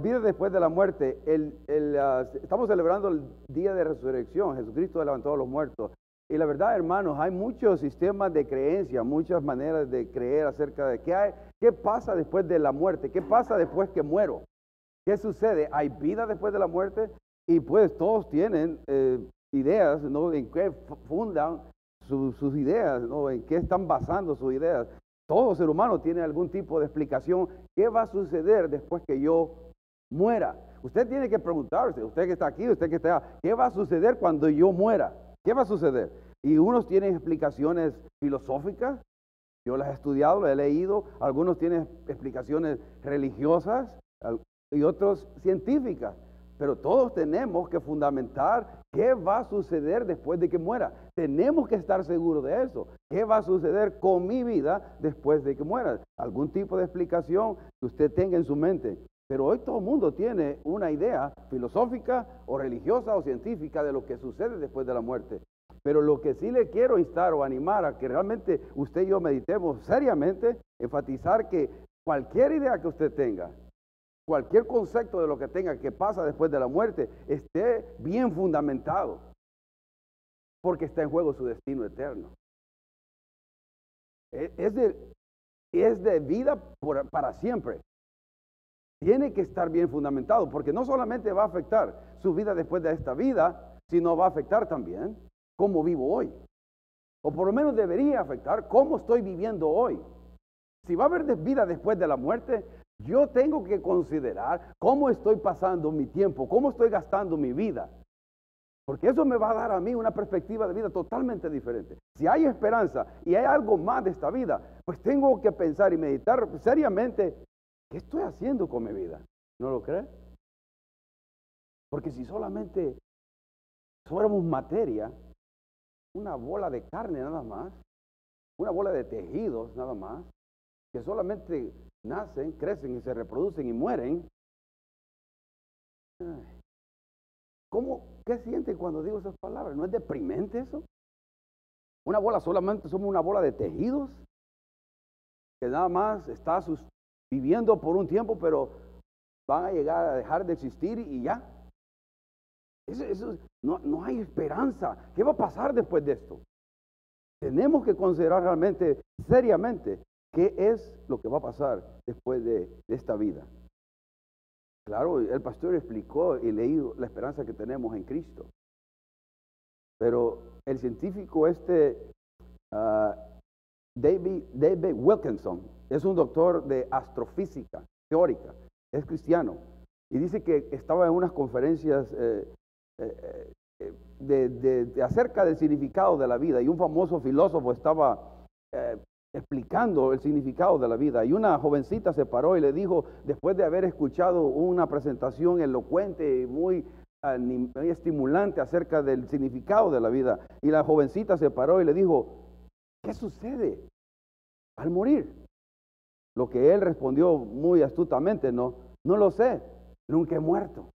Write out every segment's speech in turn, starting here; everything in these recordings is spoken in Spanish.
vida después de la muerte. Ah, estamos celebrando el día de resurrección. Jesucristo levantó a los muertos. Y la verdad, hermanos, hay muchos sistemas de creencia, muchas maneras de creer acerca de qué pasa después de la muerte, qué pasa después que muero. ¿Qué sucede? ¿Hay vida después de la muerte? Y pues todos tienen eh, ideas, ¿no? En qué fundan sus ideas, ¿no? En qué están basando sus ideas. Todo ser humano tiene algún tipo de explicación. ¿Qué va a suceder después que yo muera? Usted tiene que preguntarse, usted que está aquí, usted que está, ¿qué va a suceder cuando yo muera? ¿Qué va a suceder? Y unos tienen explicaciones filosóficas, yo las he estudiado, las he leído, algunos tienen explicaciones religiosas y otros científicas, pero todos tenemos que fundamentar qué va a suceder después de que muera. Tenemos que estar seguros de eso. ¿Qué va a suceder con mi vida después de que muera? Algún tipo de explicación que usted tenga en su mente. Pero hoy todo el mundo tiene una idea filosófica o religiosa o científica de lo que sucede después de la muerte. Pero lo que sí le quiero instar o animar a que realmente usted y yo meditemos seriamente, enfatizar que cualquier idea que usted tenga, cualquier concepto de lo que tenga que pasa después de la muerte, esté bien fundamentado, porque está en juego su destino eterno. E, es de, es de vida para siempre tiene que estar bien fundamentado, porque no solamente va a afectar su vida después de esta vida, sino va a afectar también cómo vivo hoy. O por lo menos debería afectar cómo estoy viviendo hoy. Si va a haber vida después de la muerte, yo tengo que considerar cómo estoy pasando mi tiempo, cómo estoy gastando mi vida. Porque eso me va a dar a mí una perspectiva de vida totalmente diferente. Si hay esperanza y hay algo más de esta vida, pues tengo que pensar y meditar seriamente ¿Qué estoy haciendo con mi vida? ¿No lo cree? Porque si solamente fuéramos materia, una bola de carne nada más, una bola de tejidos nada más, que solamente nacen, crecen y se reproducen y mueren, ¿cómo, qué sienten cuando digo esas palabras? ¿No es deprimente eso? Una bola solamente somos una bola de tejidos que nada más está viviendo por un tiempo, pero van a llegar a dejar de existir y ya. Eso, no, no hay esperanza. ¿Qué va a pasar después de esto? Tenemos que considerar realmente, seriamente, qué es lo que va a pasar después de, esta vida. Claro, el pastor explicó y leído la esperanza que tenemos en Cristo. Pero el científico este, uh, David, David Wilkinson, es un doctor de astrofísica teórica, es cristiano, y dice que estaba en unas conferencias eh, eh, eh, de, acerca del significado de la vida, y un famoso filósofo estaba explicando el significado de la vida, y una jovencita se paró y le dijo, después de haber escuchado una presentación elocuente y muy estimulante acerca del significado de la vida, y la jovencita se paró y le dijo, ¿qué sucede al morir? Lo que él respondió muy astutamente, no, no lo sé, nunca he muerto.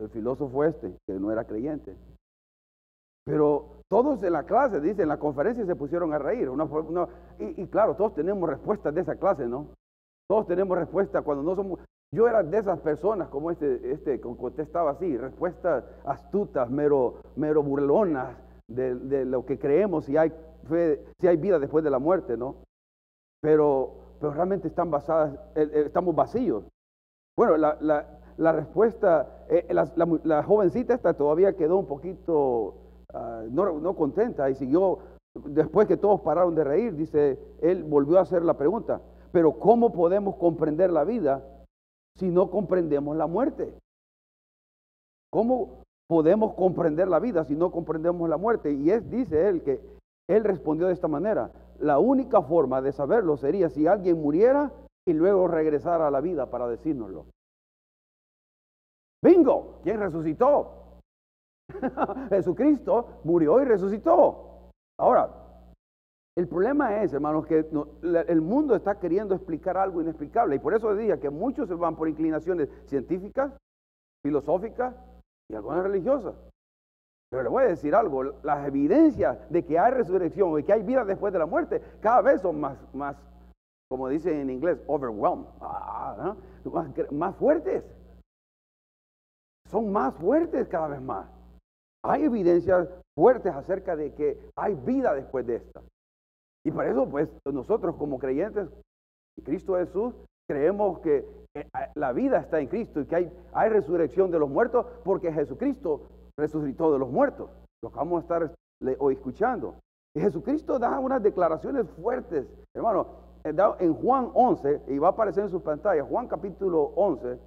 El filósofo este, que no era creyente. Pero todos en la clase, dice, en la conferencia se pusieron a reír. y, claro, todos tenemos respuestas de esa clase, ¿no? Todos tenemos respuestas cuando no somos... Yo era de esas personas como este, este contestaba así, respuestas astutas, mero, mero burlonas de, lo que creemos si hay, si hay vida después de la muerte, ¿no? pero, pero realmente están basadas, eh, eh, estamos vacíos. Bueno, la, la, respuesta, eh, la, jovencita esta todavía quedó un poquito ah, no, no contenta y siguió, después que todos pararon de reír, dice, él volvió a hacer la pregunta, pero ¿cómo podemos comprender la vida si no comprendemos la muerte? ¿Cómo podemos comprender la vida si no comprendemos la muerte? Y es, dice él, que él respondió de esta manera, la única forma de saberlo sería si alguien muriera y luego regresara a la vida para decírnoslo. Bingo, ¿quién resucitó? Jesucristo murió y resucitó. Ahora, el problema es, hermanos, que el mundo está queriendo explicar algo inexplicable. Y por eso decía que muchos se van por inclinaciones científicas, filosóficas y algunas religiosas. Pero le voy a decir algo, las evidencias de que hay resurrección y que hay vida después de la muerte cada vez son más, más, como dicen en inglés, overwhelmed, ah, más, más fuertes. Son más fuertes cada vez más. Hay evidencias fuertes acerca de que hay vida después de esta. Y por eso, pues, nosotros como creyentes en Cristo Jesús, creemos que la vida está en Cristo y que hay, resurrección de los muertos porque Jesucristo resucitó de los muertos. Lo vamos a estar hoy escuchando. Y Jesucristo da unas declaraciones fuertes, hermano, eh, en Juan 11, y va a aparecer en su pantalla, Juan capítulo 11,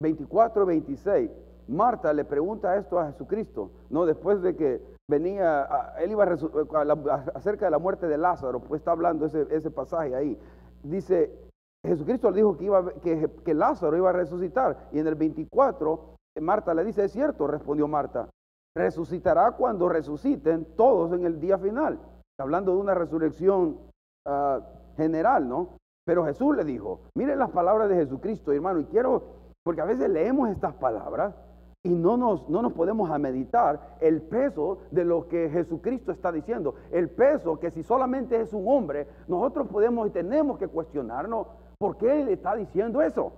24, 26. Marta le pregunta esto a Jesucristo, ¿no? Después de que venía, él iba a, acerca de la muerte de Lázaro, pues está hablando ese, ese pasaje ahí. Dice, Jesucristo le dijo que, iba, que, que Lázaro iba a resucitar, y en el 24, Marta le dice, es cierto, respondió Marta, resucitará cuando resuciten todos en el día final. hablando de una resurrección ah, general, ¿no? Pero Jesús le dijo, miren las palabras de Jesucristo, hermano, y quiero, porque a veces leemos estas palabras y no nos, no nos podemos a meditar el peso de lo que Jesucristo está diciendo, el peso que si solamente es un hombre, nosotros podemos y tenemos que cuestionarnos por qué Él está diciendo eso.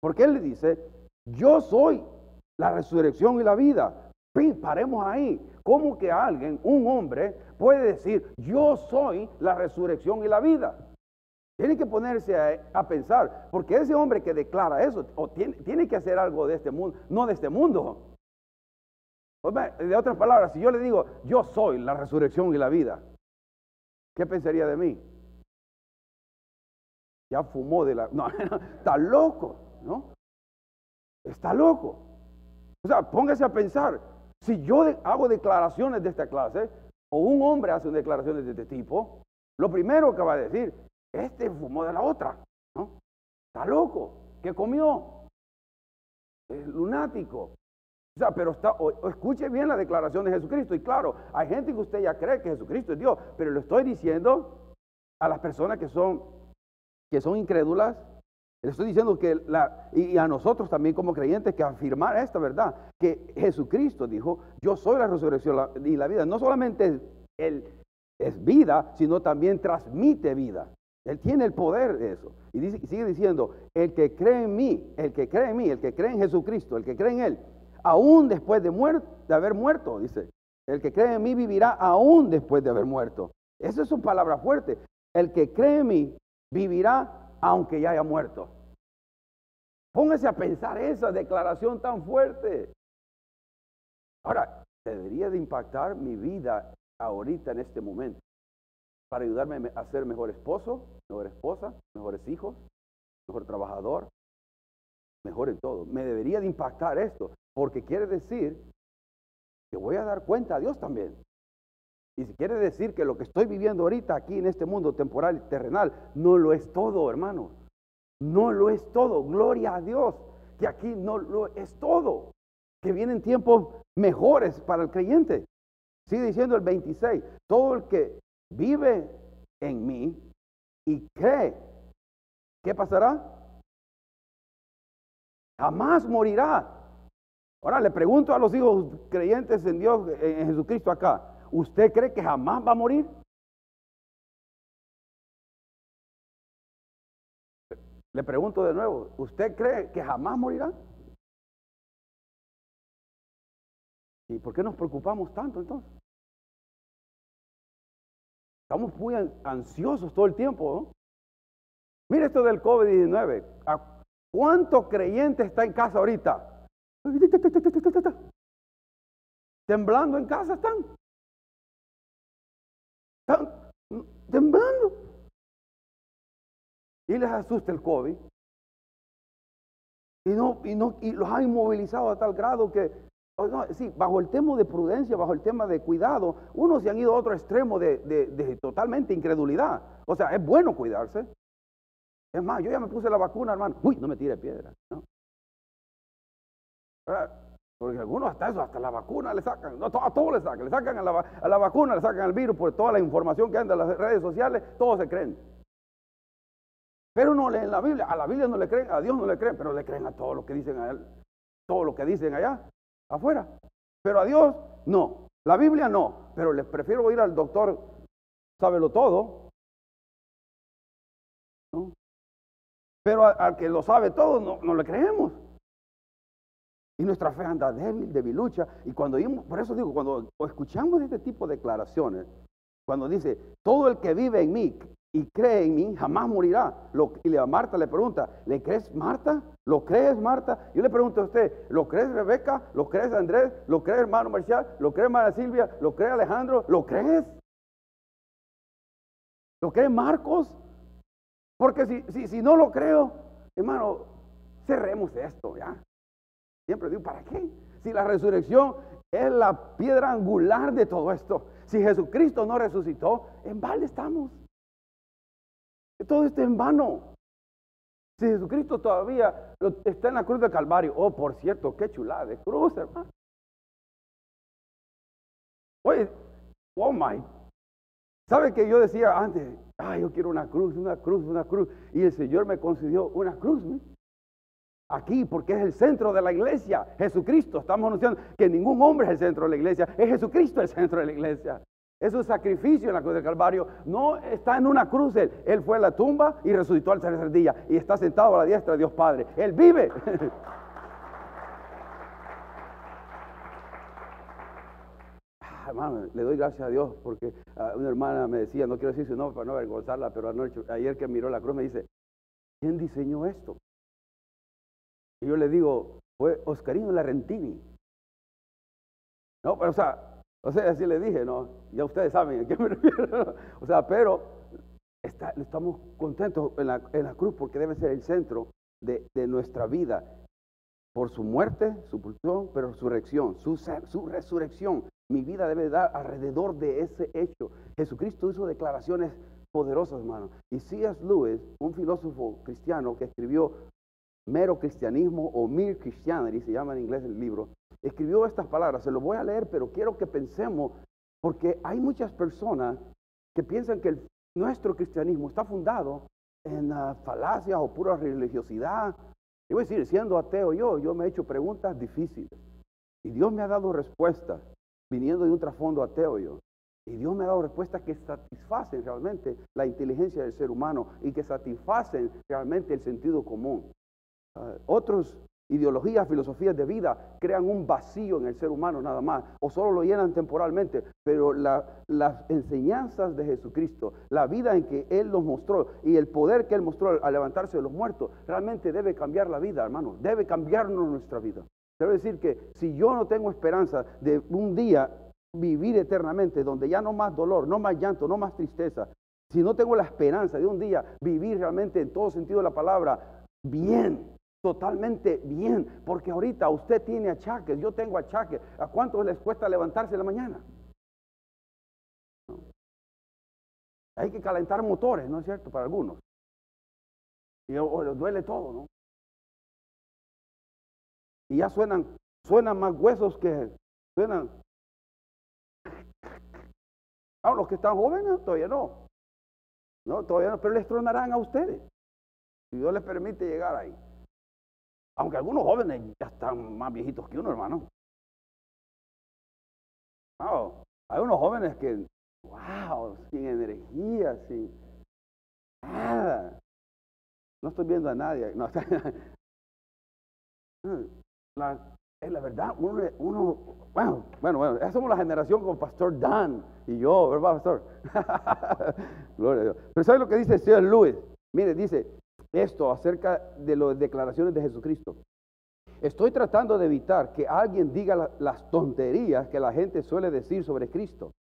Porque Él le dice, yo soy la resurrección y la vida. Paremos ahí. ¿Cómo que alguien, un hombre, puede decir, yo soy la resurrección y la vida? Tiene que ponerse a, pensar, porque ese hombre que declara eso, tiene, tiene, que hacer algo de este mundo, no de este mundo. De otras palabras, si yo le digo, yo soy la resurrección y la vida, ¿qué pensaría de mí? Ya fumó de la... No, está loco, ¿no? Está loco. O sea, póngase a pensar, si yo hago declaraciones de esta clase, o un hombre hace declaraciones de este tipo, lo primero que va a decir, este fumó de la otra, ¿no? Está loco, ¿qué comió? Es lunático. O sea, pero está, escuche bien la declaración de Jesucristo. Y claro, hay gente que usted ya cree que Jesucristo es Dios, pero lo estoy diciendo a las personas que son, que son incrédulas, le estoy diciendo que la, y a nosotros también como creyentes que afirmar esta verdad, que Jesucristo dijo, yo soy la resurrección y la vida. No solamente Él es vida, sino también transmite vida. Él tiene el poder de eso. Y, sigue diciendo, el que cree en mí, el que cree en mí, el que cree en Jesucristo, el que cree en Él, aún después de, de haber muerto, dice, el que cree en mí vivirá aún después de haber muerto. Esa es una palabra fuerte. El que cree en mí vivirá aunque ya haya muerto. Póngase a pensar esa declaración tan fuerte. Ahora, debería de impactar mi vida ahorita en este momento para ayudarme a ser mejor esposo, mejor esposa, mejores hijos, mejor trabajador, mejor en todo. Me debería de impactar esto, porque quiere decir que voy a dar cuenta a Dios también. Y si quiere decir que lo que estoy viviendo ahorita aquí en este mundo temporal y terrenal no lo es todo, hermano. No lo es todo. Gloria a Dios que aquí no lo es todo. Que vienen tiempos mejores para el creyente. Sigue diciendo el 26. Todo el que vive en mí y cree, ¿qué pasará? Jamás morirá. Ahora le pregunto a los hijos creyentes en Dios, en Jesucristo acá. ¿Usted cree que jamás va a morir? Le pregunto de nuevo, ¿usted cree que jamás morirá? ¿Y por qué nos preocupamos tanto entonces? Estamos muy ansiosos todo el tiempo. ¿no? Mire esto del COVID-19. ¿Cuánto creyente está en casa ahorita? Temblando en casa están. Están temblando. Y les asusta el COVID. Y, no, y, no, y los han inmovilizado a tal grado que, oh, sí, bajo el tema de prudencia, bajo el tema de cuidado, unos se han ido a otro extremo de, de, totalmente incredulidad. O sea, es bueno cuidarse. Es más, yo ya me puse la vacuna, hermano. Uy, no me tire piedra. ¿no? Porque algunos hasta eso, hasta la vacuna le sacan, no, a todo le sacan, le sacan a la, vacuna, le sacan al virus por toda la información que anda en las redes sociales, todos se creen. Pero no leen la Biblia, a la Biblia no le creen, a Dios no le creen, pero le creen a todo lo que dicen a él, todo lo que dicen allá, afuera. Pero a Dios no, la Biblia no, pero les prefiero ir al doctor, sábelo todo, Pero al que lo sabe todo, no, no le creemos. Y nuestra fe anda débil, debilucha. Y cuando por eso digo, cuando escuchamos este tipo de declaraciones, cuando dice, todo el que vive en mí y cree en mí jamás morirá. y a Marta le pregunta, ¿le crees Marta? ¿Lo crees Marta? Yo le pregunto a usted, ¿lo crees Rebeca? ¿Lo crees Andrés? ¿Lo crees hermano Marcial? ¿Lo crees María Silvia? ¿Lo crees Alejandro? ¿Lo crees? ¿Lo crees Marcos? Porque si, si, si no lo creo, hermano, cerremos esto ya. Siempre digo, ¿para qué? Si la resurrección es la piedra angular de todo esto. Si Jesucristo no resucitó, en balde estamos. Todo esto en vano. Si Jesucristo todavía está en la cruz del Calvario, oh, por cierto, qué chulada de cruz, hermano. Oye, oh my. ¿Sabe que yo decía antes, ay, yo quiero una cruz, una cruz, una cruz? Y el Señor me concedió una cruz, ¿no? Aquí, porque es el centro de la iglesia, Jesucristo. Estamos anunciando que ningún hombre es el centro de la iglesia, es Jesucristo el centro de la iglesia. Es un sacrificio en la cruz del Calvario. No está en una cruz él. Él fue a la tumba y resucitó al tercer día. Y está sentado a la diestra de Dios Padre. Él vive. Ah, hermano, le doy gracias a Dios porque ah, una hermana me decía, no quiero decir su nombre para no avergonzarla, pero anoche, ayer que miró la cruz me dice, ¿quién diseñó esto? Y yo le digo, fue Oscarino Larrentini. No, pero o sea, o sea, así le dije, ¿no? Ya ustedes saben a qué me refiero. o sea, pero estamos contentos en la, cruz porque debe ser el centro de, nuestra vida. Por su muerte, su pulsión, pero resurrección, su, su resurrección. Mi vida debe dar alrededor de ese hecho. Jesucristo hizo declaraciones poderosas, hermano. Y C.S. Lewis, un filósofo cristiano que escribió Mero Cristianismo o Mere Christianity, se llama en inglés el libro, escribió estas palabras. Se lo voy a leer, pero quiero que pensemos, porque hay muchas personas que piensan que nuestro cristianismo está fundado en uh, falacias o pura religiosidad. Y voy a decir, siendo ateo yo, yo me he hecho preguntas difíciles. Y Dios me ha dado respuestas, viniendo de un trasfondo ateo yo. Y Dios me ha dado respuestas que satisfacen realmente la inteligencia del ser humano y que satisfacen realmente el sentido común. Uh, otros ideologías, filosofías de vida crean un vacío en el ser humano nada más, o solo lo llenan temporalmente, pero las enseñanzas de Jesucristo, la vida en que Él nos mostró y el poder que Él mostró al levantarse de los muertos, realmente debe cambiar la vida, hermano, debe cambiarnos nuestra vida. Quiero decir que si yo no tengo esperanza de un día vivir eternamente, donde ya no más dolor, no más llanto, no más tristeza, si no tengo la esperanza de un día vivir realmente en todo sentido de la palabra bien, totalmente bien, porque ahorita usted tiene achaques, yo tengo achaques. ¿A cuántos les cuesta levantarse en la mañana? Hay que calentar motores, ¿no es cierto? Para algunos. Y duele todo, ¿no? Y ya suenan, suenan más huesos que suenan. Ahora, los que están jóvenes todavía no. No, todavía no, pero les tronarán a ustedes. Si Dios les permite llegar ahí. Aunque algunos jóvenes ya están más viejitos que uno, hermano. hay unos jóvenes que, wow, sin energía, sin nada. No estoy viendo a nadie. No, la, es la verdad, uno, uno, bueno, bueno, bueno, somos la generación con Pastor Dan y yo, ¿verdad, Pastor? Gloria a Dios. Pero ¿sabe lo que dice el señor Lewis? Mire, dice, esto acerca de las declaraciones de Jesucristo. Estoy tratando de evitar que alguien diga las tonterías que la gente suele decir sobre Cristo.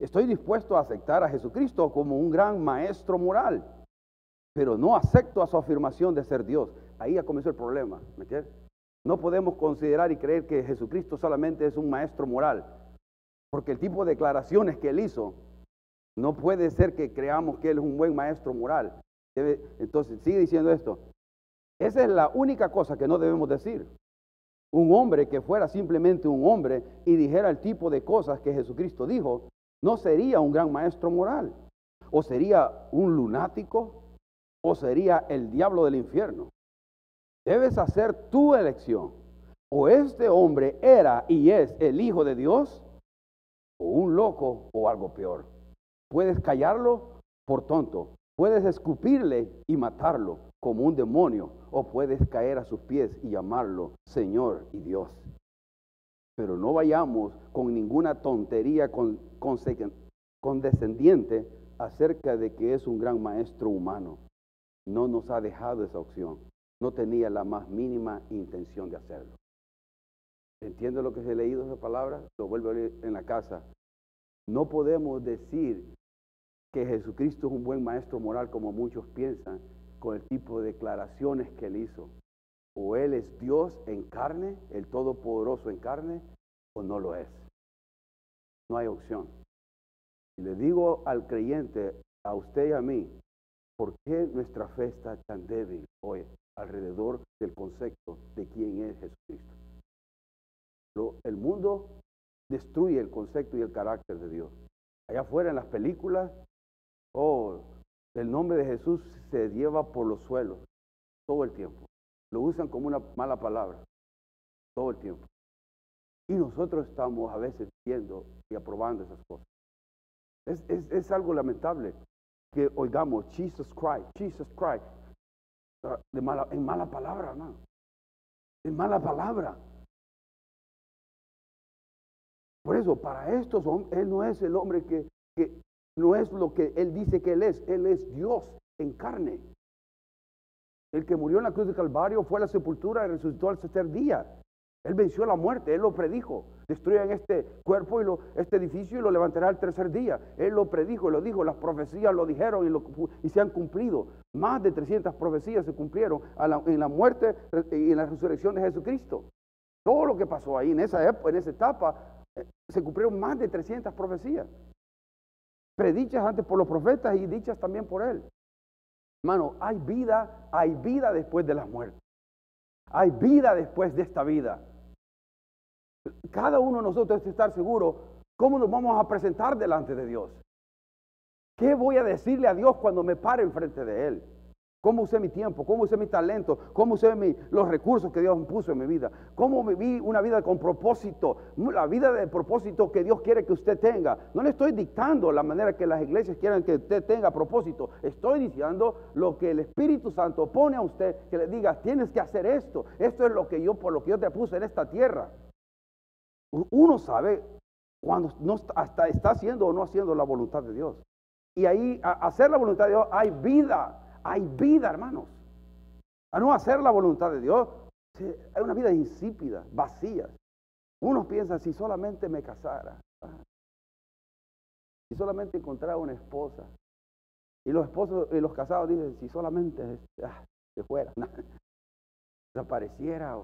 Estoy dispuesto a aceptar a Jesucristo como un gran maestro moral, pero no acepto su afirmación de ser Dios. Ahí ya comenzó el problema. No podemos considerar y creer que Jesucristo solamente es un maestro moral, porque el tipo de declaraciones que él hizo no puede ser que creamos que él es un buen maestro moral entonces, sigue diciendo esto. Esa es la única cosa que no debemos decir. Un hombre que fuera simplemente un hombre y dijera el tipo de cosas que Jesucristo dijo, no sería un gran maestro moral. O sería un lunático, o sería el diablo del infierno. Debes hacer tu elección. O este hombre era y es el Hijo de Dios, o un loco o algo peor. Puedes callarlo por tonto, Puedes escupirle y matarlo, como un demonio o puedes caer a sus pies y llamarlo Señor y Dios. Pero no vayamos con ninguna tontería con, condescendiente acerca de que es un gran maestro humano. No nos ha dejado esa opción. No tenía la más mínima intención de hacerlo. ¿Entiende lo que ha leído esa palabra? Lo vuelvo a leer en la casa. No podemos decir que Jesucristo es un buen maestro moral como muchos piensan con el tipo de declaraciones que él hizo. O él es Dios en carne, el Todopoderoso en carne, o no lo es. No hay opción. Y le digo al creyente, a usted y a mí, ¿por qué nuestra fe está tan débil hoy alrededor del concepto de quién es Jesucristo? el mundo destruye el concepto y el carácter de Dios. Allá afuera en las películas, oh, el nombre de Jesús se lleva por los suelos todo el tiempo. Lo usan como una mala palabra todo el tiempo. Y nosotros estamos a veces viendo y aprobando esas cosas. Es, algo lamentable que oigamos Jesus Christ, Jesus Christ, ah, de mala, en mala palabra, hermano. En mala palabra. Por eso, para estos Él no es el hombre que, que no es lo que Él dice que Él es. Él es Dios en carne. El que murió en la cruz de Calvario fue a la sepultura y resucitó al tercer día. Él venció la muerte, Él lo predijo. Destruyan este cuerpo y lo, este edificio y lo levantará al tercer día. Él lo predijo, lo dijo, las profecías lo dijeron y, se han cumplido. Más de 300 profecías se cumplieron en la muerte y en la resurrección de Jesucristo. Todo lo que pasó ahí en esa, época, en esa etapa, eh, se cumplieron más de 300 profecías. Predichas antes por los profetas y dichas también por Él. Hermano, hay vida, hay vida después de la muerte. Hay vida después de esta vida. Cada uno de nosotros debe estar seguro cómo nos vamos a presentar delante de Dios. ¿Qué voy a decirle a Dios cuando me pare enfrente de Él? ¿Cómo usé mi tiempo? ¿Cómo usé mi talento? ¿Cómo usé los recursos que Dios puso en mi vida? ¿Cómo viví una vida con propósito? La vida de propósito que Dios quiere que usted tenga. No le estoy dictando la manera que las iglesias quieran que usted tenga propósito. Estoy diciendo lo que el Espíritu Santo pone a usted, que le diga, tienes que hacer esto. Esto es lo que yo, por lo que yo te puse en esta tierra. Uno sabe cuando hasta está haciendo o no haciendo la voluntad de Dios. Y ahí, a hacer la voluntad de Dios, hay vida hay vida, hermanos. A no hacer la voluntad de Dios, hay una vida insípida, vacía. Unos piensan, si solamente me casara, si solamente encontrara una esposa. Y los esposos y los casados dicen, si solamente ah, se fuera, desapareciera.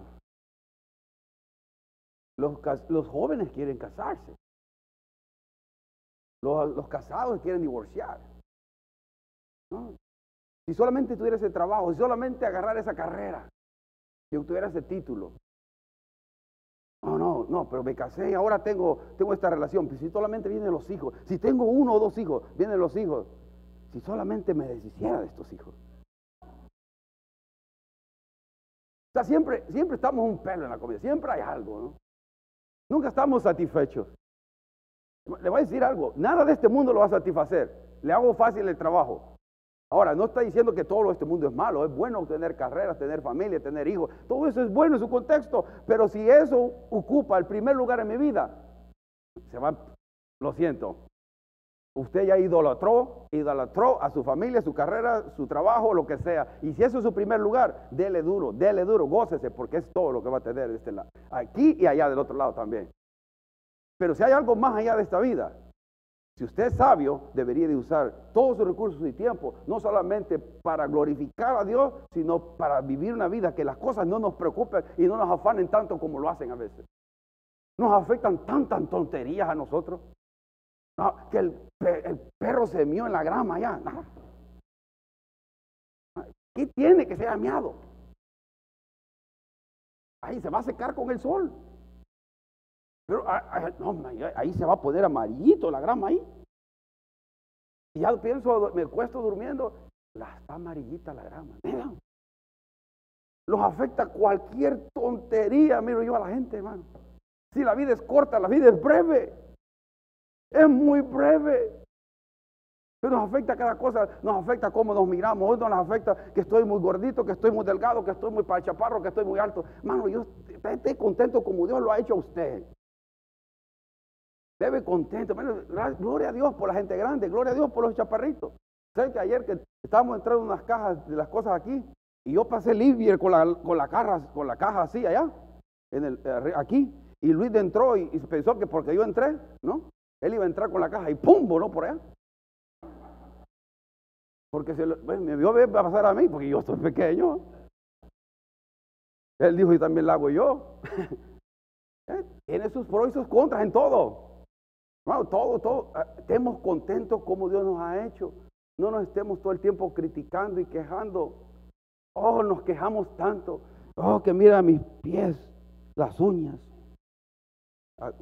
Los, los, jóvenes quieren casarse. Los, los casados quieren divorciar. ¿no? Si solamente tuviera ese trabajo, si solamente agarrar esa carrera, si obtuviera ese título. No, no, no, pero me casé y ahora tengo, tengo esta relación. Pues si solamente vienen los hijos, si tengo uno o dos hijos, vienen los hijos. Si solamente me deshiciera de estos hijos. O sea, siempre, siempre estamos un pelo en la comida, siempre hay algo, ¿no? Nunca estamos satisfechos. Le voy a decir algo, nada de este mundo lo va a satisfacer. Le hago fácil el trabajo. Ahora, no está diciendo que todo este mundo es malo, es bueno tener carreras, tener familia, tener hijos, todo eso es bueno en su contexto, pero si eso ocupa el primer lugar en mi vida, se va, lo siento, usted ya idolatró, idolatró a su familia, su carrera, su trabajo, lo que sea, y si eso es su primer lugar, dele duro, dele duro, gócese, porque es todo lo que va a tener de este lado, aquí y allá del otro lado también. Pero si hay algo más allá de esta vida, si usted es sabio, debería de usar todos sus recursos y tiempo, no solamente para glorificar a Dios, sino para vivir una vida que las cosas no nos preocupen y no nos afanen tanto como lo hacen a veces. Nos afectan tantas tonterías a nosotros. que el, perro se mió en la grama ya. ¿Qué tiene que ser amiado? Ahí se va a secar con el sol. Pero ah, ah, ahí se va a poner amarillito la grama ahí. Y ya pienso, me cuesto durmiendo, la está amarillita la grama. Los afecta cualquier tontería, miro yo a la gente, hermano. Si la vida es corta, la vida es breve. Es muy breve. Pero nos afecta cada cosa, nos afecta cómo nos miramos, hoy nos afecta que estoy muy gordito, que estoy muy delgado, que estoy muy chaparro, que estoy muy alto. Mano, yo esté contento como Dios lo ha hecho a usted. Debe contento. gloria a Dios por la gente grande, gloria a Dios por los chaparritos. ¿Saben que ayer que estábamos entrando unas cajas de las cosas aquí y yo pasé Livier con la, con la, caja, con la caja así allá, en el, eh, aquí, y Luis entró y, pensó que porque yo entré, ¿no? Él iba a entrar con la caja y ¡pum! voló por allá. Porque se me vio ver pasar a mí, porque yo soy pequeño. Él dijo, y también la hago yo. ¿Eh? Tiene sus pros y sus contras en todo. Todo, todo. Ah, estemos contentos como Dios nos ha hecho. No nos estemos todo el tiempo criticando y quejando. Oh, nos quejamos tanto. Oh, que mira mis pies, las uñas. Ah,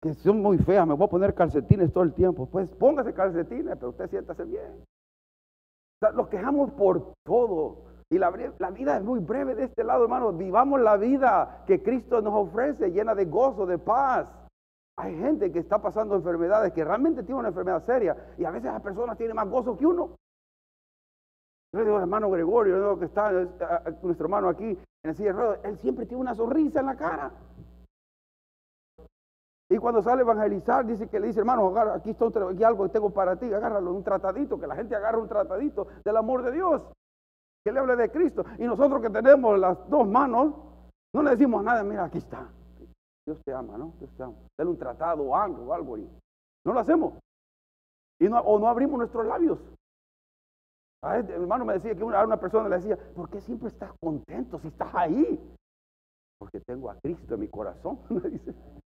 que son muy feas, me voy a poner calcetines todo el tiempo. Pues póngase calcetines, pero usted siéntase bien. O nos quejamos por todo. Y la, la, vida es muy breve de este lado, hermano. Vivamos la vida que Cristo nos ofrece, llena de gozo, de paz. Hay gente que está pasando enfermedades, que realmente tiene una enfermedad seria, y a veces las personas tienen más gozo que uno. Yo le digo, hermano Gregorio, que está nuestro hermano aquí en el silla él siempre tiene una sonrisa en la cara. Y cuando sale a evangelizar, dice que le dice, hermano, aquí está aquí algo que tengo para ti, agárralo, un tratadito, que la gente agarre un tratadito del amor de Dios, que le hable de Cristo. Y nosotros que tenemos las dos manos, no le decimos nada, mira, aquí está. Dios te ama, ¿no? Dios te ama. Dale un tratado algo, algo. No lo hacemos. Y no, o no abrimos nuestros labios. A este hermano me decía que una, una persona le decía, ¿por qué siempre estás contento si estás ahí? Porque tengo a Cristo en mi corazón.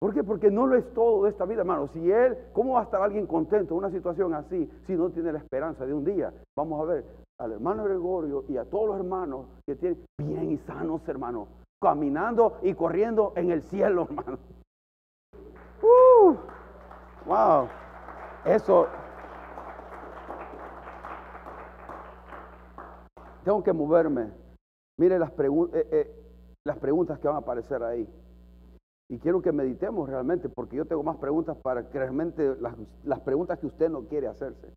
¿Por qué? Porque no lo es todo de esta vida, hermano. Si Él, ¿cómo va a estar alguien contento en una situación así si no tiene la esperanza de un día? Vamos a ver al hermano Gregorio y a todos los hermanos que tienen bien y sanos, hermano, caminando y corriendo en el cielo, hermano. Uh, wow. Eso. Tengo que moverme. Mire las, eh, eh, las preguntas que van a aparecer ahí. Y quiero que meditemos realmente, porque yo tengo más preguntas para que realmente las, las preguntas que usted no quiere hacerse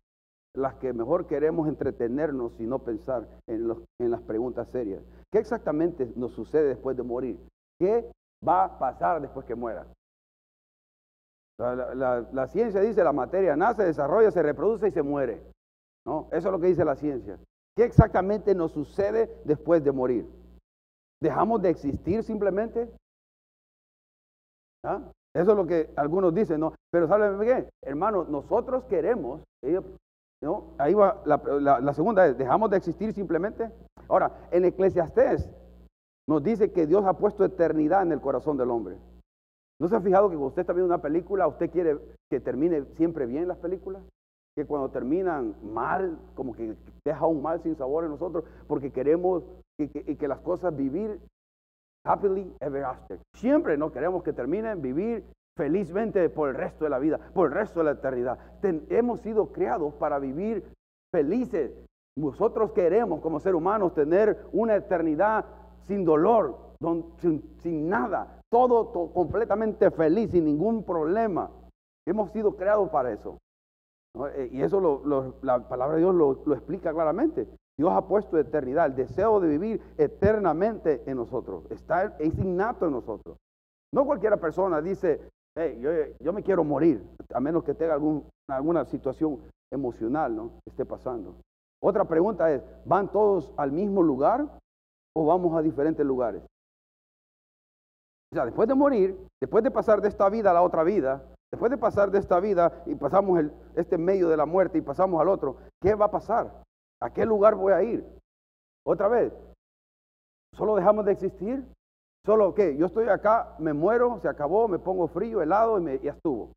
las que mejor queremos entretenernos y no pensar en, los, en las preguntas serias. ¿Qué exactamente nos sucede después de morir? ¿Qué va a pasar después que muera? La, ciencia dice la materia nace, desarrolla, se reproduce y se muere. ¿no? Eso es lo que dice la ciencia. ¿Qué exactamente nos sucede después de morir? ¿Dejamos de existir simplemente? ¿Ah? Eso es lo que algunos dicen, ¿no? Pero ¿saben qué? Hermano, nosotros queremos, Ahí va la, segunda es, ¿dejamos de existir simplemente? Ahora, en Eclesiastés nos dice que Dios ha puesto eternidad en el corazón del hombre. ¿No se ha fijado que usted está viendo una película, usted quiere que termine siempre bien las películas? Que cuando terminan mal, como que deja un mal sin sabor en nosotros, porque queremos que, que las cosas vivir happily ever after. Siempre no queremos que terminen vivir felizmente por el resto de la vida, por el resto de la eternidad. hemos sido creados para vivir felices. Nosotros queremos como seres humanos tener una eternidad sin dolor, sin, nada, todo, completamente feliz, sin ningún problema. Hemos sido creados para eso. Eh, y eso la palabra de Dios lo, lo explica claramente. Dios ha puesto eternidad, el deseo de vivir eternamente en nosotros. Está, es innato en nosotros. No cualquiera persona dice, yo, me quiero morir, a menos que tenga alguna situación emocional que esté pasando. Otra pregunta es, ¿van todos al mismo lugar o vamos a diferentes lugares? O sea, después de morir, después de pasar de esta vida a la otra vida, después de pasar de esta vida y pasamos este medio de la muerte y pasamos al otro, ¿qué va a pasar? ¿A qué lugar voy a ir? Otra vez, ¿solo dejamos de existir? Solo que yo estoy acá, me muero, se acabó, me pongo frío, helado y, me, ya estuvo.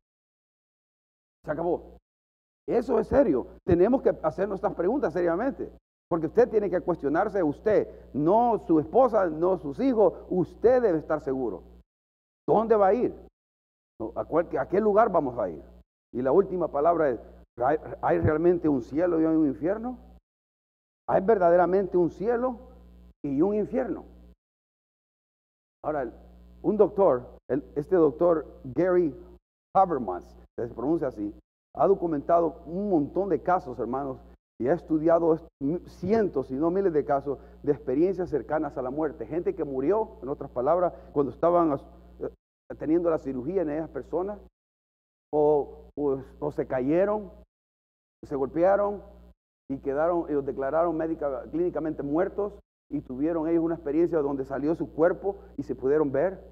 Se acabó. Eso es serio. Tenemos que hacer nuestras preguntas seriamente. Porque usted tiene que cuestionarse usted, no su esposa, no sus hijos. Usted debe estar seguro. ¿Dónde va a ir? ¿A, ¿A, qué lugar vamos a ir? Y la última palabra es, ¿hay realmente un cielo y un infierno? ¿Hay verdaderamente un cielo y un infierno? Ahora, un doctor, este doctor Gary Habermas, se pronuncia así, ha documentado un montón de casos, hermanos, y ha estudiado cientos, si no miles de casos de experiencias cercanas a la muerte. Gente que murió, en otras palabras, cuando estaban eh, teniendo la cirugía en esas personas, o, se cayeron, se golpearon y quedaron, ellos declararon médica, clínicamente muertos y tuvieron ellos una experiencia donde salió su cuerpo y se pudieron ver.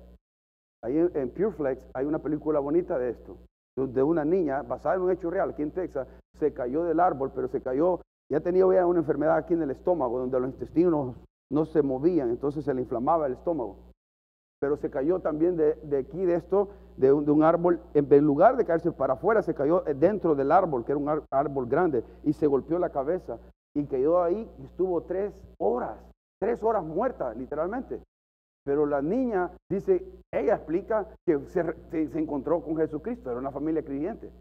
Ahí en Pureflex hay una película bonita de esto de una niña, basada en un hecho real, aquí en Texas, se cayó del árbol, pero se cayó, ya tenía una enfermedad aquí en el estómago, donde los intestinos no se movían, entonces se le inflamaba el estómago. Pero se cayó también de, aquí, de esto, de un, árbol, en lugar de caerse para afuera, se cayó dentro del árbol, que era un árbol grande, y se golpeó la cabeza, y quedó ahí, y estuvo tres horas, tres horas muerta, literalmente. Pero la niña dice, ella explica que se, encontró con Jesucristo, era una familia creyente.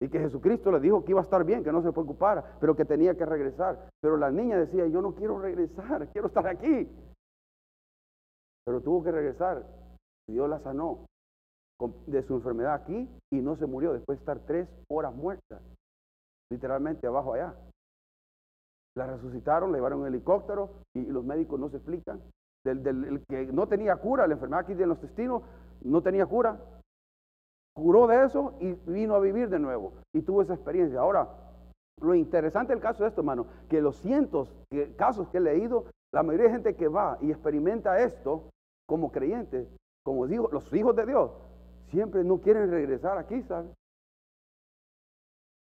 Y que Jesucristo le dijo que iba a estar bien, que no se preocupara, pero que tenía que regresar. Pero la niña decía, yo no quiero regresar, quiero estar aquí. Pero tuvo que regresar. Dios la sanó de su enfermedad aquí y no se murió después de estar tres horas muerta, literalmente abajo allá. La resucitaron, la llevaron en helicóptero y los médicos no se explican del, que no tenía cura, la enfermedad aquí de los intestinos no tenía cura. Curó de eso y vino a vivir de nuevo y tuvo esa experiencia. Ahora, lo interesante del caso es esto, hermano, que los cientos de casos que he leído, la mayoría de gente que va y experimenta esto como creyente, como digo, los hijos de Dios, siempre no quieren regresar aquí, ¿sabes?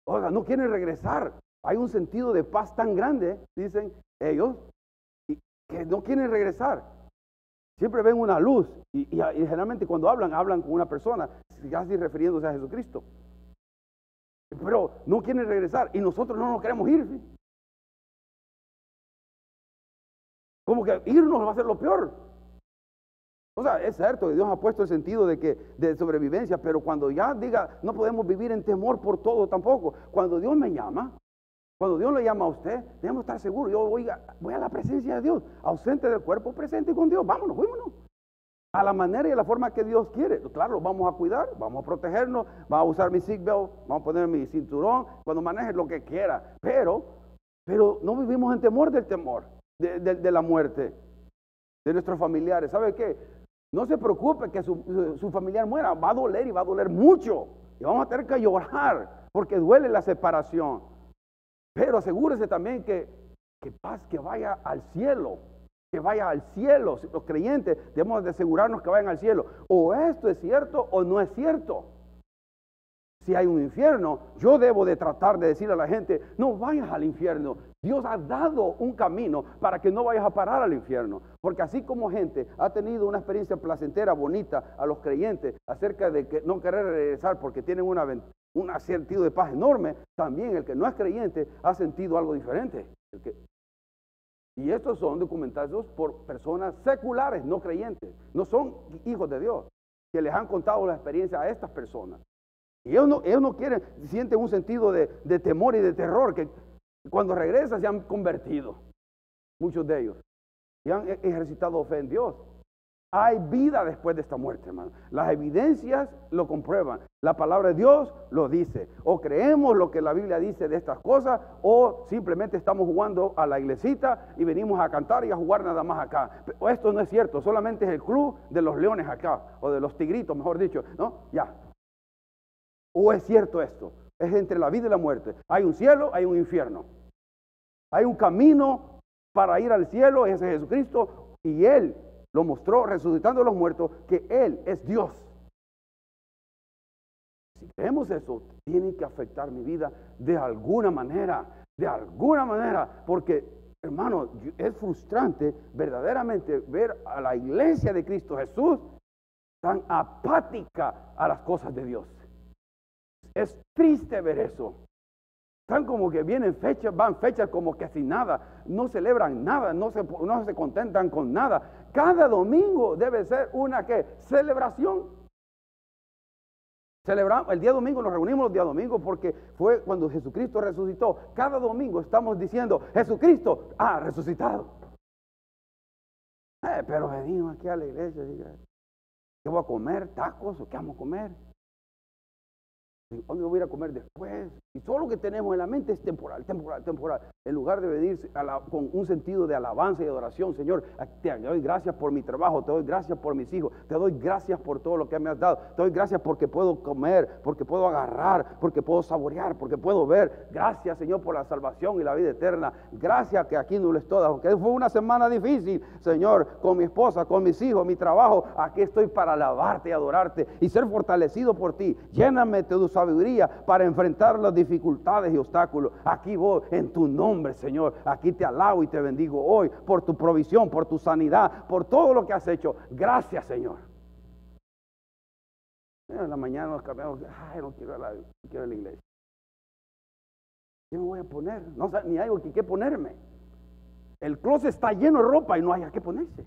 Oiga, no quieren regresar. Hay un sentido de paz tan grande, dicen ellos, que no quieren regresar. Siempre ven una luz y, generalmente cuando hablan, hablan con una persona, casi refiriéndose a Jesucristo. Pero no quieren regresar y nosotros no nos queremos ir. Como que irnos va a ser lo peor. O sea, es cierto que Dios ha puesto el sentido de que de sobrevivencia, pero cuando ya diga no podemos vivir en temor por todo tampoco. Cuando Dios me llama, cuando Dios le llama a usted, debemos estar seguros. Yo voy a, voy a la presencia de Dios, ausente del cuerpo, presente con Dios. Vámonos, vámonos. A la manera y a la forma que Dios quiere. Claro, vamos a cuidar, vamos a protegernos, vamos a usar mi seatbelt, vamos a poner mi cinturón, cuando maneje lo que quiera. Pero, pero no vivimos en temor del temor, de, la muerte, de nuestros familiares. ¿Sabe qué? No se preocupe que su, su familiar muera, va a doler y va a doler mucho. Y vamos a tener que llorar porque duele la separación. Pero asegúrese también que, que paz, que vaya al cielo, que vaya al cielo. Los creyentes debemos de asegurarnos que vayan al cielo. O esto es cierto o no es cierto. Si hay un infierno, yo debo de tratar de decirle a la gente, no vayas al infierno. Dios ha dado un camino para que no vayas a parar al infierno. Porque así como gente ha tenido una experiencia placentera, bonita a los creyentes acerca de que no querer regresar porque tienen una, un sentido de paz enorme, también el que no es creyente ha sentido algo diferente. y estos son documentados por personas seculares, no creyentes, no son hijos de Dios, que les han contado la experiencia a estas personas. Y ellos no, ellos no quieren, sienten un sentido de, de temor y de terror, que cuando regresan se han convertido, muchos de ellos, y han e-, ejercitado fe en Dios. Hay vida después de esta muerte, hermano. Las evidencias lo comprueban. La palabra de Dios lo dice. O creemos lo que la Biblia dice de estas cosas, o simplemente estamos jugando a la iglesita y venimos a cantar y a jugar nada más acá. O esto no es cierto, solamente es el club de los leones acá, o de los tigritos, mejor dicho. ¿No? Ya. O es cierto esto. Es entre la vida y la muerte. Hay un cielo, hay un infierno. Hay un camino para ir al cielo, ese es Jesucristo, y Él lo mostró resucitando a los muertos, que Él es Dios. Si creemos eso, tiene que afectar mi vida de alguna manera, de alguna manera, porque hermano, es frustrante verdaderamente ver a la iglesia de Cristo Jesús tan apática a las cosas de Dios. Es triste ver eso. Están como que vienen fechas, van fechas como que sin nada, no celebran nada, no se, no se contentan con nada. Cada domingo debe ser una ¿qué? celebración. Celebramos, el día domingo nos reunimos los días domingos porque fue cuando Jesucristo resucitó. Cada domingo estamos diciendo, Jesucristo ha resucitado. Eh, pero venimos aquí a la iglesia, ¿qué voy a comer? ¿Tacos o qué vamos a comer? ¿Dónde voy a ir a comer después? Y todo lo que tenemos en la mente es temporal, temporal, temporal. En lugar de venir con un sentido de alabanza y adoración, Señor, te doy gracias por mi trabajo, te doy gracias por mis hijos, te doy gracias por todo lo que me has dado, te doy gracias porque puedo comer, porque puedo agarrar, porque puedo saborear, porque puedo ver. Gracias, Señor, por la salvación y la vida eterna. Gracias que aquí no les todas, aunque fue una semana difícil, Señor, con mi esposa, con mis hijos, mi trabajo, aquí estoy para alabarte y adorarte y ser fortalecido por ti. Lléname de tu sabiduría para enfrentar las dificultades y obstáculos. Aquí voy en tu nombre, Señor. Aquí te alabo y te bendigo hoy por tu provisión, por tu sanidad, por todo lo que has hecho. Gracias, Señor. En la mañana nos cambiamos. Ay, no quiero, la, quiero la iglesia. ¿Qué me voy a poner? No, ni hay que ponerme. El closet está lleno de ropa y no hay a qué ponerse.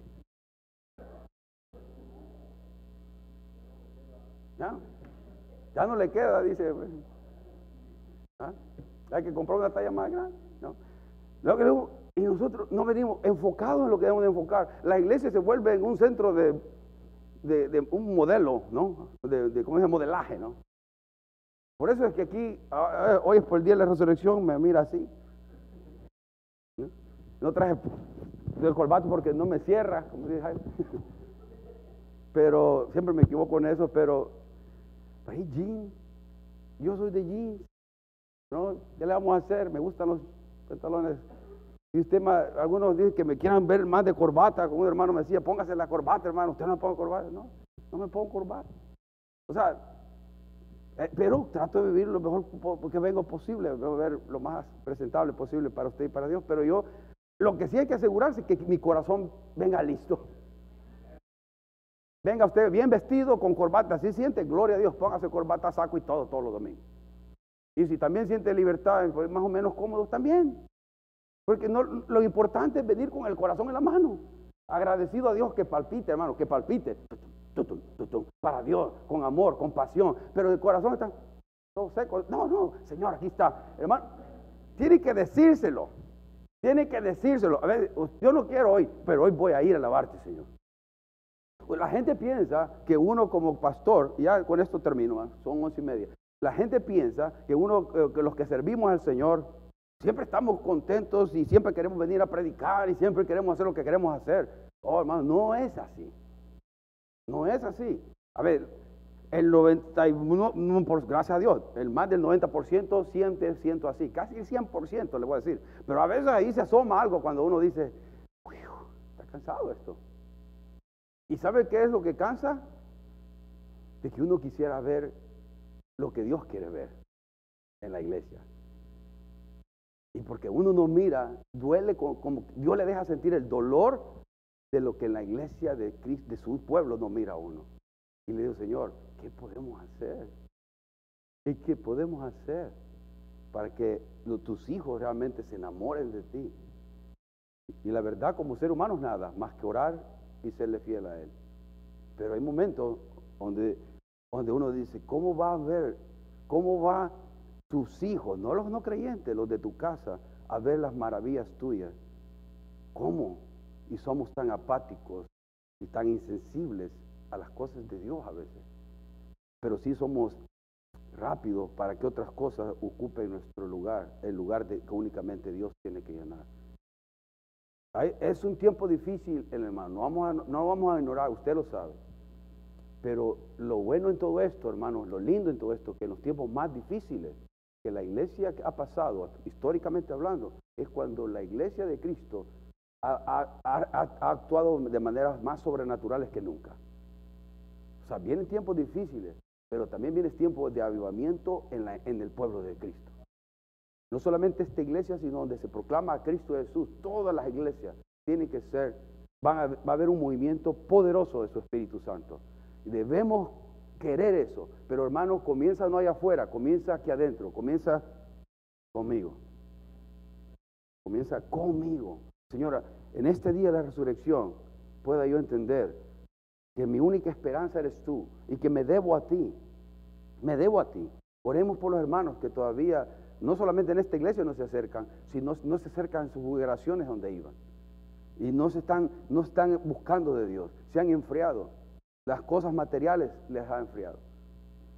¿Ya? Ya no le queda, dice. Pues. ¿Ah? Hay que comprar una talla más grande. ¿no? Y nosotros no venimos enfocados en lo que debemos de enfocar. La iglesia se vuelve en un centro de, de, un modelo, ¿no? De, de ¿cómo es? modelaje, ¿no? Por eso es que aquí, ah, ah, hoy es por el día de la resurrección, me mira así. No traje el colbato porque no me cierra, como dice Pero siempre me equivoco en eso, pero hay jeans. Yo soy de jeans. ¿No? ¿Qué le vamos a hacer? Me gustan los pantalones. Y usted, algunos dicen que me quieran ver más de corbata. Como un hermano me decía, póngase la corbata, hermano. Usted no me ponga corbata. No, no me pongo corbata. O sea, eh, pero trato de vivir lo mejor que vengo posible, ver lo más presentable posible para usted y para Dios. Pero yo, lo que sí hay que asegurarse es que mi corazón venga listo. Venga usted bien vestido con corbata, si siente, gloria a Dios, póngase corbata, saco y todo, todos los domingos. Y si también siente libertad, pues más o menos cómodo también. Porque no, lo importante es venir con el corazón en la mano. Agradecido a Dios que palpite, hermano, que palpite. Para Dios, con amor, con pasión. Pero el corazón está todo seco. No, no, Señor, aquí está. Hermano, tiene que decírselo. Tiene que decírselo. A ver, yo no quiero hoy, pero hoy voy a ir a lavarte, Señor. Pues la gente piensa que uno como pastor, ya con esto termino, ¿ah? son once y media. La gente piensa que uno, eh, que los que servimos al Señor, siempre estamos contentos y siempre queremos venir a predicar y siempre queremos hacer lo que queremos hacer. Oh, hermano, no es así. No es así. A ver, el 91, por, gracias a Dios, el más del 90% siente, siento así, casi el 100% le voy a decir. Pero a veces ahí se asoma algo cuando uno dice, está cansado esto. ¿Y sabe qué es lo que cansa? De que uno quisiera ver lo que Dios quiere ver en la iglesia. Y porque uno no mira, duele como, Dios le deja sentir el dolor de lo que en la iglesia de, su pueblo no mira uno. Y le digo, Señor, ¿qué podemos hacer? ¿Y qué podemos hacer para que tus hijos realmente se enamoren de ti? Y la verdad, como ser humanos, nada más que orar y serle fiel a Él. Pero hay momentos donde, donde uno dice, ¿cómo va a ver, cómo va tus hijos, no los no creyentes, los de tu casa, a ver las maravillas tuyas? ¿Cómo? Y somos tan apáticos y tan insensibles a las cosas de Dios a veces. Pero sí somos rápidos para que otras cosas ocupen nuestro lugar, el lugar de, que únicamente Dios tiene que llenar. Es un tiempo difícil, hermano, no vamos, a, no vamos a ignorar, usted lo sabe. Pero lo bueno en todo esto, hermano, lo lindo en todo esto, que en los tiempos más difíciles que la iglesia ha pasado, históricamente hablando, es cuando la iglesia de Cristo ha, actuado de maneras más sobrenaturales que nunca. O sea, vienen tiempos difíciles, pero también vienen tiempos de avivamiento en, en el pueblo de Cristo. No solamente esta iglesia, sino donde se proclama a Cristo Jesús. Todas las iglesias tienen que ser, van a, va a haber un movimiento poderoso de su Espíritu Santo. Debemos querer eso. Pero hermano, comienza no allá afuera, comienza aquí adentro, comienza conmigo. Comienza conmigo. Señora, en este día de la resurrección pueda yo entender que mi única esperanza eres tú y que me debo a ti. Me debo a ti. Oremos por los hermanos que todavía no solamente en esta iglesia no se acercan, sino no se acercan en sus congregaciones donde iban. Y no, se están, no están buscando de Dios, se han enfriado. Las cosas materiales les han enfriado.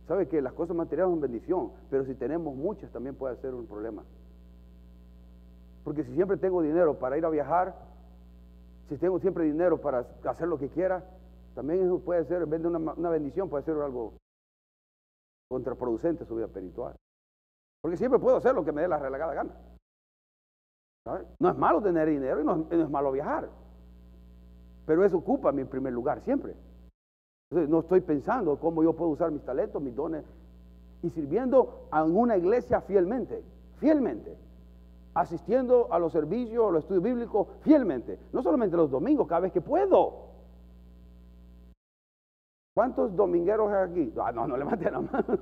Sabe que las cosas materiales son bendición, pero si tenemos muchas también puede ser un problema. Porque si siempre tengo dinero para ir a viajar, si tengo siempre dinero para hacer lo que quiera, también eso puede ser, en vez de una, una bendición, puede ser algo contraproducente en su vida espiritual. Porque siempre puedo hacer lo que me dé la relegada gana. No es malo tener dinero y no, es malo viajar. Pero eso ocupa mi primer lugar siempre. Entonces, no estoy pensando cómo yo puedo usar mis talentos, mis dones y sirviendo a una iglesia fielmente, fielmente. Asistiendo a los servicios, a los estudios bíblicos fielmente. No solamente los domingos, cada vez que puedo. ¿Cuántos domingueros hay aquí? Ah, no, no levanten la mano.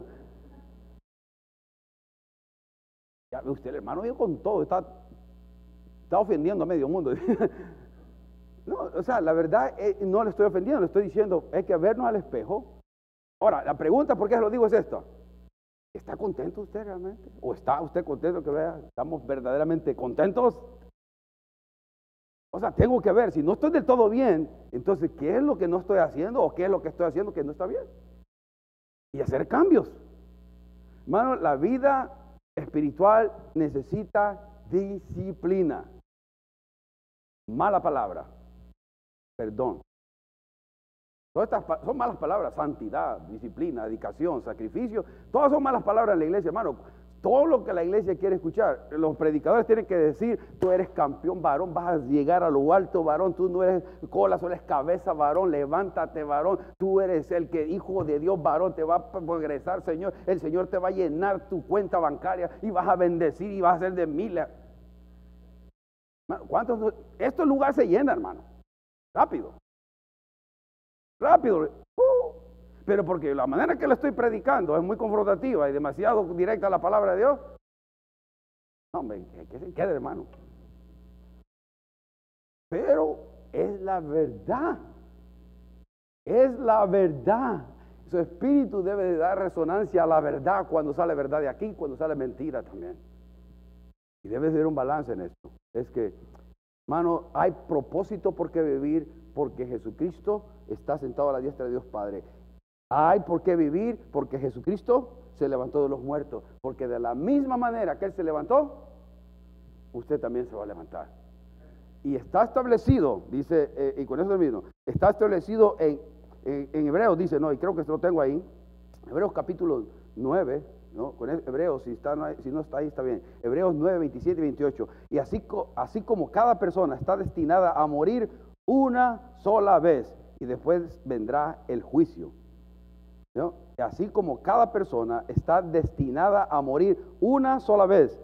Ya ve usted, el hermano viene con todo, está, está ofendiendo a medio mundo. no, o sea, la verdad eh, no le estoy ofendiendo, le estoy diciendo, hay que vernos al espejo. Ahora, la pregunta, ¿por qué se lo digo es esta? ¿Está contento usted realmente? ¿O está usted contento que vea? ¿Estamos verdaderamente contentos? O sea, tengo que ver, si no estoy del todo bien, entonces, ¿qué es lo que no estoy haciendo o qué es lo que estoy haciendo que no está bien? Y hacer cambios. Hermano, la vida espiritual necesita disciplina. Mala palabra. Perdón. Todas estas son malas palabras, santidad, disciplina, dedicación, sacrificio, todas son malas palabras en la iglesia, hermano. Todo lo que la iglesia quiere escuchar, los predicadores tienen que decir, tú eres campeón varón, vas a llegar a lo alto varón, tú no eres cola, solo eres cabeza varón, levántate varón, tú eres el que hijo de Dios varón, te va a progresar Señor, el Señor te va a llenar tu cuenta bancaria y vas a bendecir y vas a ser de miles. ¿Cuántos? Este lugar se llena, hermano. Rápido. Rápido. Pero porque la manera que lo estoy predicando es muy confrontativa y demasiado directa la palabra de Dios. No, hombre, que se quede, hermano. Pero es la verdad. Es la verdad. Su espíritu debe de dar resonancia a la verdad cuando sale verdad de aquí, cuando sale mentira también. Y debe de haber un balance en esto. Es que, hermano, hay propósito por qué vivir porque Jesucristo está sentado a la diestra de Dios Padre. Hay por qué vivir porque Jesucristo se levantó de los muertos. Porque de la misma manera que Él se levantó, usted también se va a levantar. Y está establecido, dice, eh, y con eso termino, está establecido en, en, Hebreos, dice, no, y creo que lo tengo ahí, Hebreos capítulo 9, ¿no? Con Hebreos, si, está, no, si no está ahí, está bien. Hebreos 9, 27 y 28. Y así, así como cada persona está destinada a morir una sola vez, y después vendrá el juicio. Así como cada persona está destinada a morir una sola vez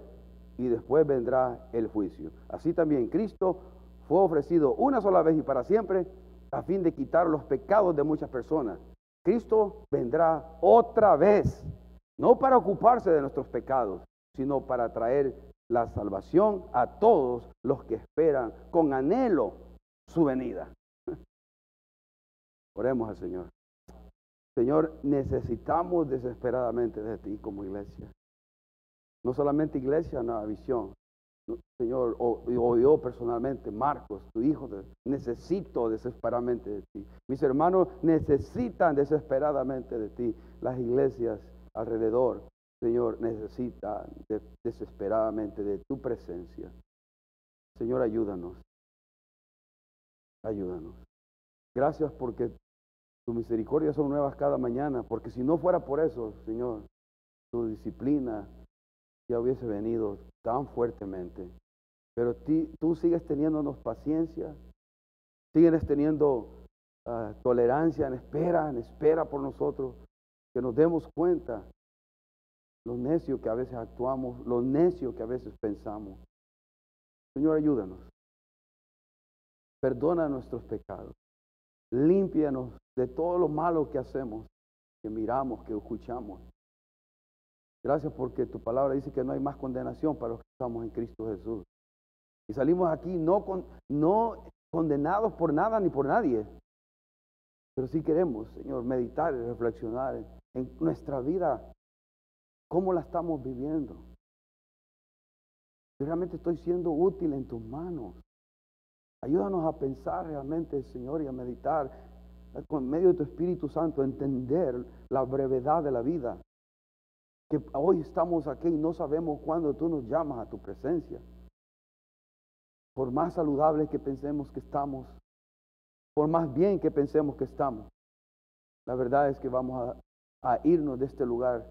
y después vendrá el juicio. Así también Cristo fue ofrecido una sola vez y para siempre a fin de quitar los pecados de muchas personas. Cristo vendrá otra vez, no para ocuparse de nuestros pecados, sino para traer la salvación a todos los que esperan con anhelo su venida. Oremos al Señor. Señor, necesitamos desesperadamente de ti como iglesia. No solamente iglesia, no, visión. Señor, o, yo personalmente, Marcos, tu hijo, necesito desesperadamente de ti. Mis hermanos necesitan desesperadamente de ti. Las iglesias alrededor, Señor, necesitan desesperadamente de tu presencia. Señor, ayúdanos. Ayúdanos. Gracias porque tus misericordias son nuevas cada mañana, porque si no fuera por eso, Señor, tu disciplina ya hubiese venido tan fuertemente. Pero tú sigues teniéndonos paciencia, sigues teniendo ah, tolerancia en espera, en espera por nosotros, que nos demos cuenta lo necio que a veces actuamos, lo necio que a veces pensamos. Señor, ayúdanos. Perdona nuestros pecados. Límpianos de todo lo malo que hacemos, que miramos, que escuchamos. Gracias porque tu palabra dice que no hay más condenación para los que estamos en Cristo Jesús. Y salimos aquí no, con, no condenados por nada ni por nadie, pero sí queremos, Señor, meditar y reflexionar en nuestra vida, cómo la estamos viviendo. Yo realmente estoy siendo útil en tus manos. Ayúdanos a pensar realmente, Señor, y a meditar con medio de tu Espíritu Santo, entender la brevedad de la vida. Que hoy estamos aquí y no sabemos cuándo tú nos llamas a tu presencia. Por más saludables que pensemos que estamos, por más bien que pensemos que estamos, la verdad es que vamos a, a irnos de este lugar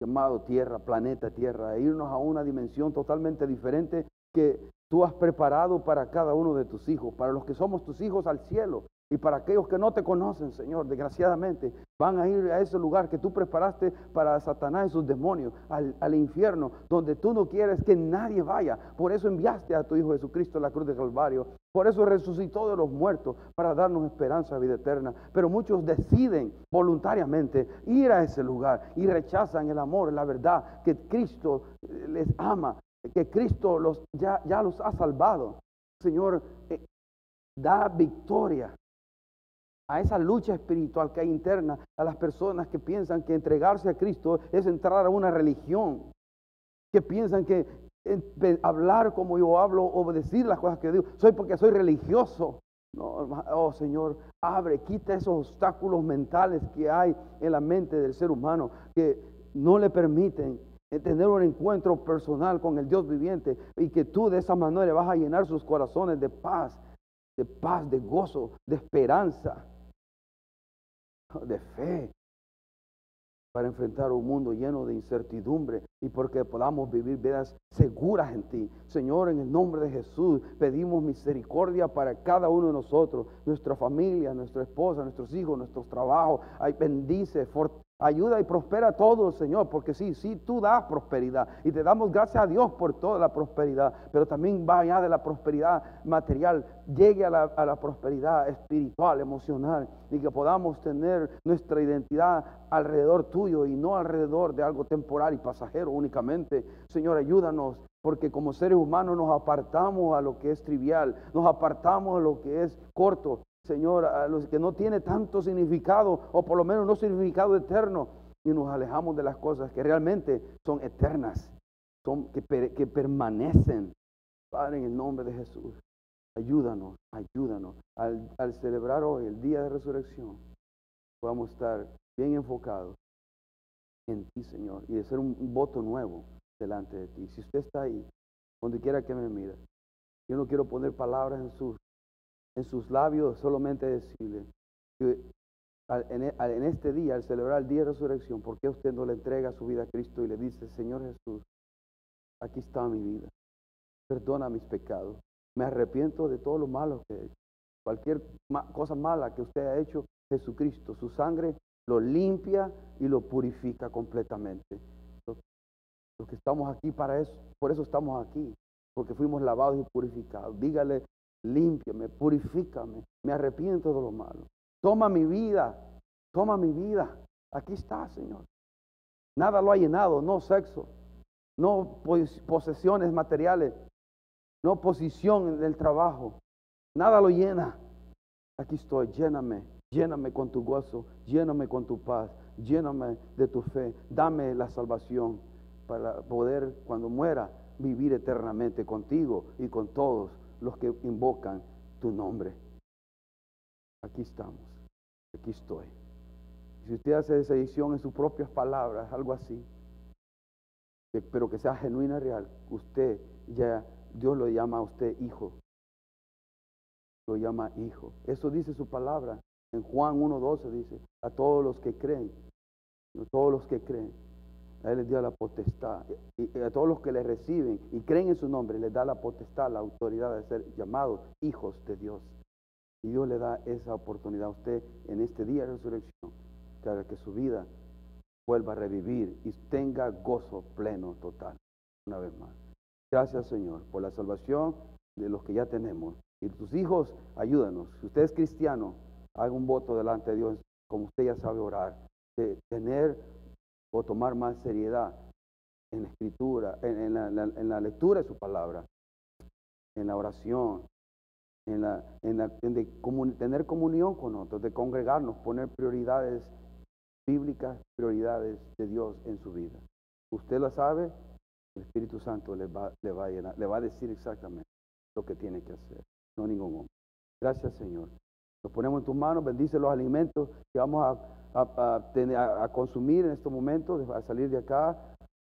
llamado Tierra, planeta Tierra, e irnos a una dimensión totalmente diferente que tú has preparado para cada uno de tus hijos, para los que somos tus hijos al cielo, y para aquellos que no te conocen, Señor, desgraciadamente, van a ir a ese lugar que tú preparaste para Satanás y sus demonios, al, infierno, donde tú no quieres que nadie vaya. Por eso enviaste a tu Hijo Jesucristo a la cruz de Calvario. Por eso resucitó de los muertos, para darnos esperanza, vida eterna. Pero muchos deciden voluntariamente ir a ese lugar y rechazan el amor, la verdad, que Cristo les ama, que Cristo los, ya, ya los ha salvado. Señor, eh, da victoria a esa lucha espiritual que hay interna a las personas que piensan que entregarse a Cristo es entrar a una religión, que piensan que hablar como yo hablo, obedecer las cosas que digo, soy porque soy religioso. No, oh Señor, abre, quita esos obstáculos mentales que hay en la mente del ser humano que no le permiten tener un encuentro personal con el Dios viviente y que tú de esa manera vas a llenar sus corazones de paz, de paz, de gozo, de esperanza de fe para enfrentar un mundo lleno de incertidumbre y porque podamos vivir vidas seguras en ti. Señor, en el nombre de Jesús, pedimos misericordia para cada uno de nosotros, nuestra familia, nuestra esposa, nuestros hijos, nuestros trabajos. Ay, bendice, Ayuda y prospera a todos, Señor, porque sí, sí, tú das prosperidad y te damos gracias a Dios por toda la prosperidad, pero también va allá de la prosperidad material, llegue a la, a la prosperidad espiritual, emocional y que podamos tener nuestra identidad alrededor tuyo y no alrededor de algo temporal y pasajero únicamente. Señor, ayúdanos porque como seres humanos nos apartamos a lo que es trivial, nos apartamos a lo que es corto, Señor, a los que no tiene tanto significado, o por lo menos no significado eterno, y nos alejamos de las cosas que realmente son eternas, son, que, que permanecen. Padre, en el nombre de Jesús, ayúdanos, ayúdanos al, celebrar hoy el día de resurrección. Podamos estar bien enfocados en ti, Señor, y de ser un, un voto nuevo delante de ti. Si usted está ahí, donde quiera que me mire, yo no quiero poner palabras en sus en sus labios solamente decirle que en este día, al celebrar el día de resurrección, ¿por qué usted no le entrega su vida a Cristo y le dice, Señor Jesús, aquí está mi vida, perdona mis pecados, me arrepiento de todo lo malo que cualquier cosa mala que usted ha hecho, Jesucristo, su sangre lo limpia y lo purifica completamente. Los que estamos aquí para eso, por eso estamos aquí, porque fuimos lavados y purificados. Dígale límpiame, purifícame, me arrepiento de lo malo. Toma mi vida, toma mi vida. Aquí está, Señor. Nada lo ha llenado, no sexo, no posesiones materiales, no posición en el trabajo. Nada lo llena. Aquí estoy, lléname, lléname con tu gozo, lléname con tu paz, lléname de tu fe, dame la salvación para poder, cuando muera, vivir eternamente contigo y con todos los que invocan tu nombre. Aquí estamos, aquí estoy. Si usted hace esa edición en sus propias palabras, algo así, pero que sea genuina, real, usted ya, Dios lo llama a usted hijo. Lo llama hijo. Eso dice su palabra. En Juan 1.12 dice, a todos los que creen, a todos los que creen, a Él les dio la potestad. Y, a todos los que le reciben y creen en su nombre, les da la potestad, la autoridad de ser llamados hijos de Dios. Y Dios le da esa oportunidad a usted en este día de resurrección, para que su vida vuelva a revivir y tenga gozo pleno, total, una vez más. Gracias, Señor, por la salvación de los que ya tenemos. Y tus hijos, ayúdanos. Si usted es cristiano, haga un voto delante de Dios, como usted ya sabe orar, de tener o tomar más seriedad en la escritura, en, la, lectura de su palabra, en la oración, en, la, de tener comunión con otros, de congregarnos, poner prioridades bíblicas, prioridades de Dios en su vida. Usted lo sabe, el Espíritu Santo le va, le va, a, le va a decir exactamente lo que tiene que hacer, no ningún hombre. Gracias, Señor. Nos ponemos en tus manos, bendice los alimentos que vamos a, consumir en estos momentos, a salir de acá,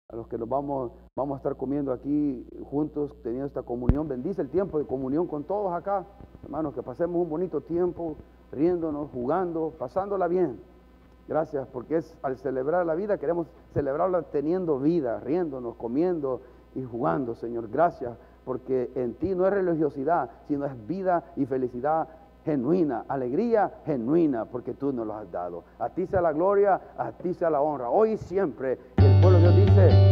a los que nos vamos, vamos a estar comiendo aquí juntos, teniendo esta comunión. Bendice el tiempo de comunión con todos acá, hermanos, que pasemos un bonito tiempo riéndonos, jugando, pasándola bien. Gracias, porque es al celebrar la vida, queremos celebrarla teniendo vida, riéndonos, comiendo y jugando, Señor. Gracias, porque en ti no es religiosidad, sino es vida y felicidad genuina, alegría genuina, porque tú nos lo has dado. A ti sea la gloria, a ti sea la honra, hoy y siempre. El pueblo de Dios dice...